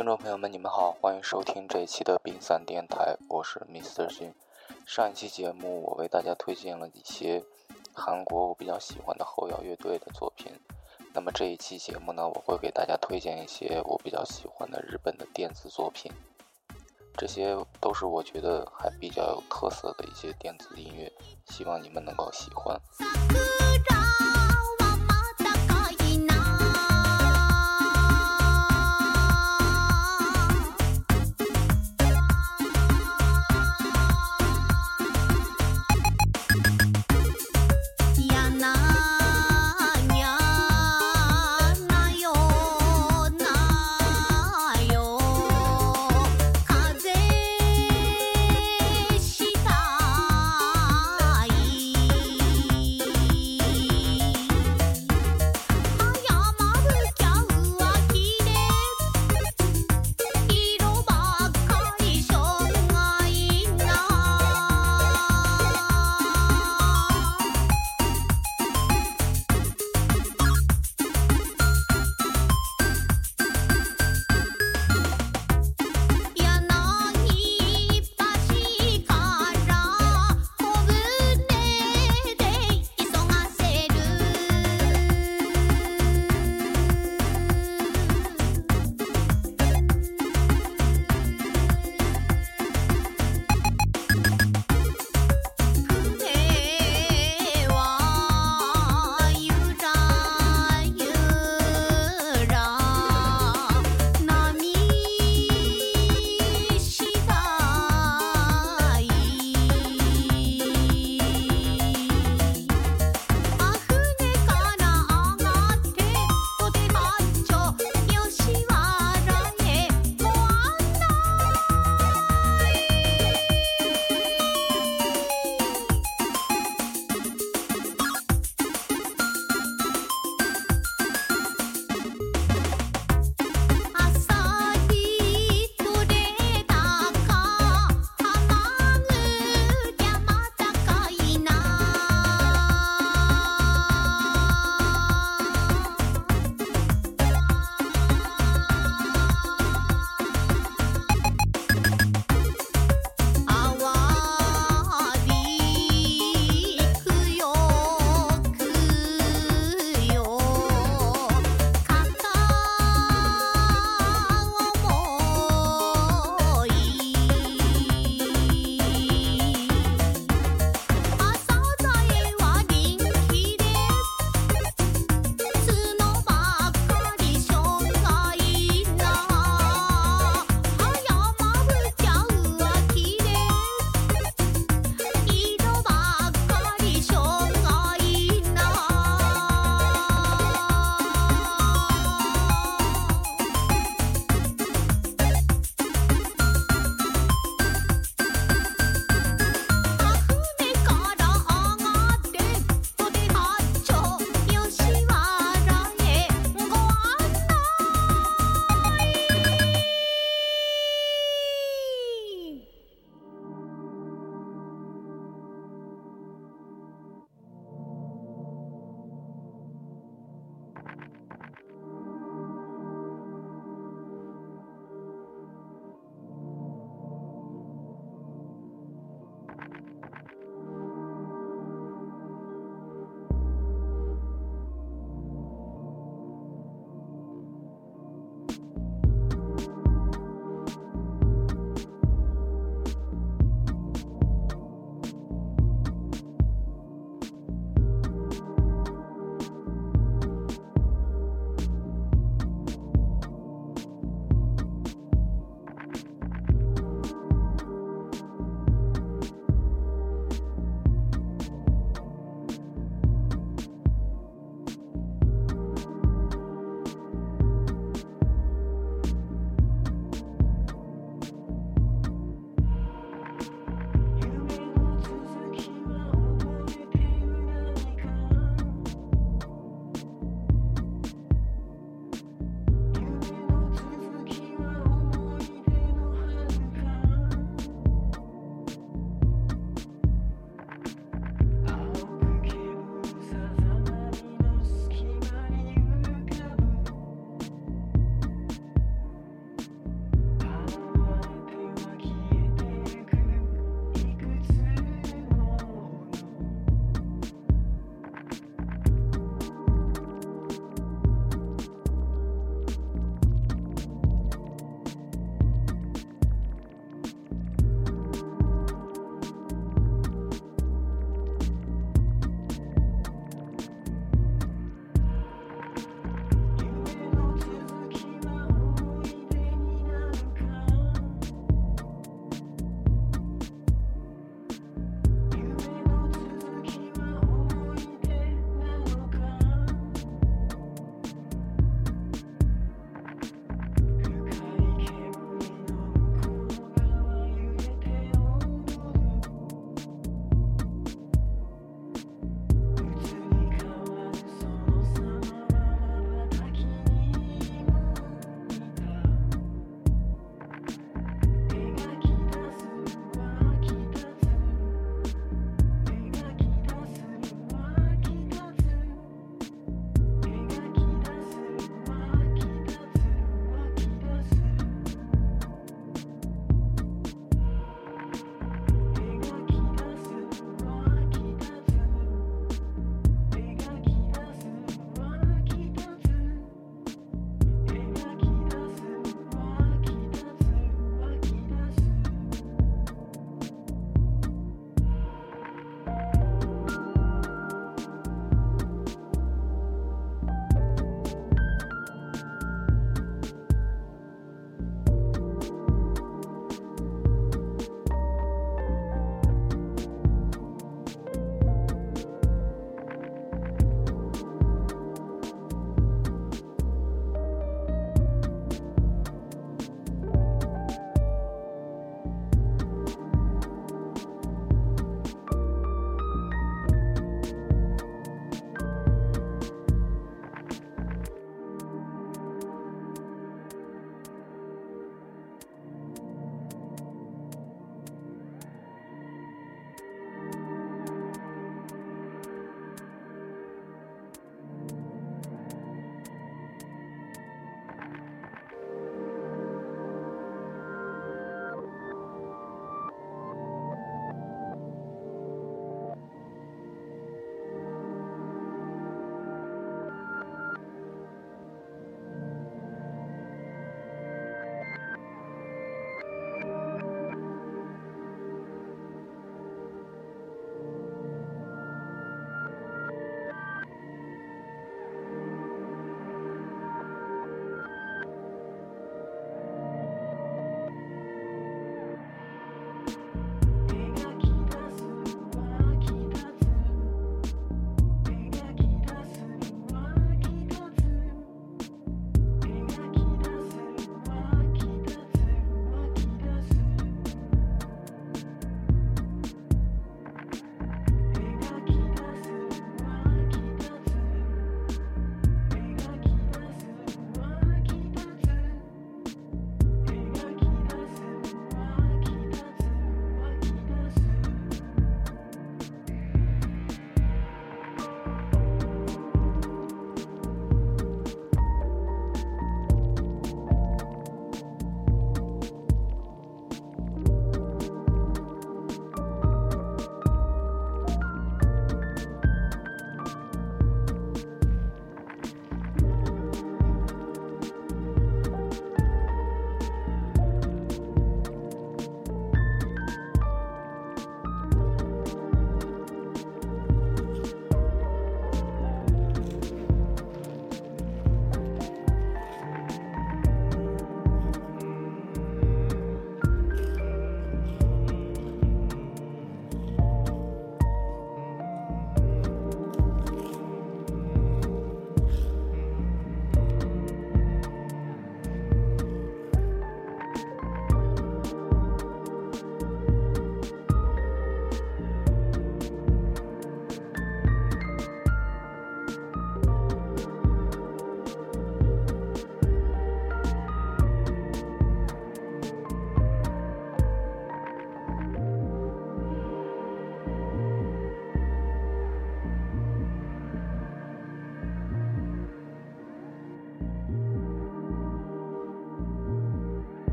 听众朋友们，你们好，欢迎收听这一期的冰散电台，我是 Mr. Jin。上一期节目，我为大家推荐了一些韩国我比较喜欢的后摇乐队的作品。那么这一期节目呢，我会给大家推荐一些我比较喜欢的日本的电子作品。这些都是我觉得还比较有特色的一些电子音乐，希望你们能够喜欢。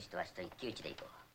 主とは明日一騎打ちで行こう